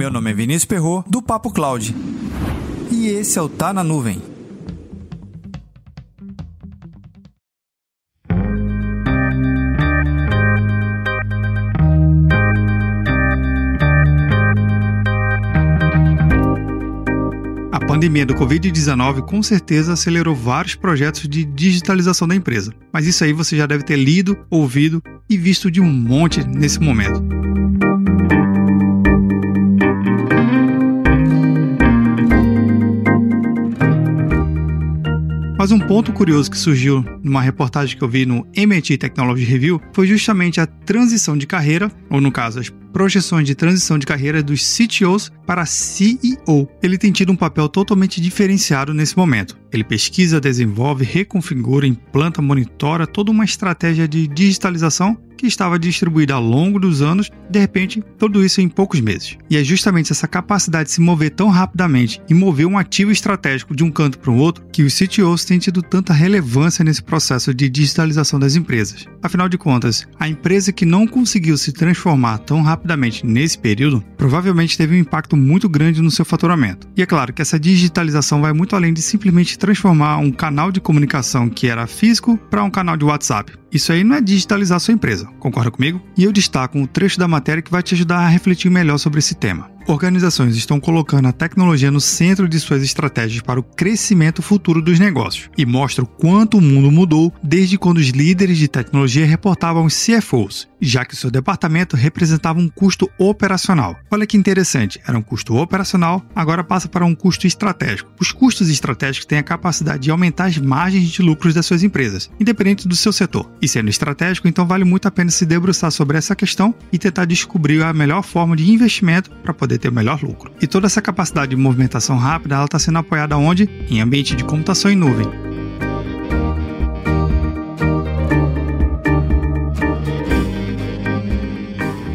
Meu nome é Vinícius Perro do Papo Cloud. E esse é o Tá na Nuvem. A pandemia do Covid-19 com certeza acelerou vários projetos de digitalização da empresa, mas isso aí você já deve ter lido, ouvido e visto de um monte nesse momento. Mas um ponto curioso que surgiu numa reportagem que eu vi no MIT Technology Review foi justamente a transição de carreira, ou no caso, as projeções de transição de carreira dos CTOs para CEO. Ele tem tido um papel totalmente diferenciado nesse momento. Ele pesquisa, desenvolve, reconfigura, implanta, monitora toda uma estratégia de digitalização que estava distribuída ao longo dos anos, de repente, tudo isso em poucos meses. E é justamente essa capacidade de se mover tão rapidamente e mover um ativo estratégico de um canto para o outro que os CTOs têm tido tanta relevância nesse processo de digitalização das empresas. Afinal de contas, a empresa que não conseguiu se transformar tão rapidamente nesse período provavelmente teve um impacto muito grande no seu faturamento. E é claro que essa digitalização vai muito além de simplesmente transformar um canal de comunicação que era físico para um canal de WhatsApp. Isso aí não é digitalizar sua empresa, concorda comigo? E eu destaco um trecho da matéria que vai te ajudar a refletir melhor sobre esse tema. Organizações estão colocando a tecnologia no centro de suas estratégias para o crescimento futuro dos negócios e mostra o quanto o mundo mudou desde quando os líderes de tecnologia reportavam os CFOs, já que o seu departamento representava um custo operacional. Olha que interessante, era um custo operacional, agora passa para um custo estratégico. Os custos estratégicos têm a capacidade de aumentar as margens de lucros das suas empresas, independente do seu setor. E sendo estratégico, então vale muito a pena se debruçar sobre essa questão e tentar descobrir a melhor forma de investimento para poder ter o melhor lucro. E toda essa capacidade de movimentação rápida, ela está sendo apoiada onde? Em ambiente de computação em nuvem.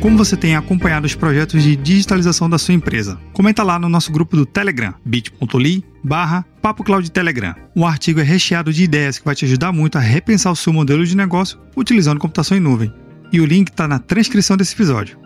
Como você tem acompanhado os projetos de digitalização da sua empresa? Comenta lá no nosso grupo do Telegram, bit.ly barra Papo Cloud Telegram. O artigo é recheado de ideias que vai te ajudar muito a repensar o seu modelo de negócio utilizando computação em nuvem. E o link está na transcrição desse episódio.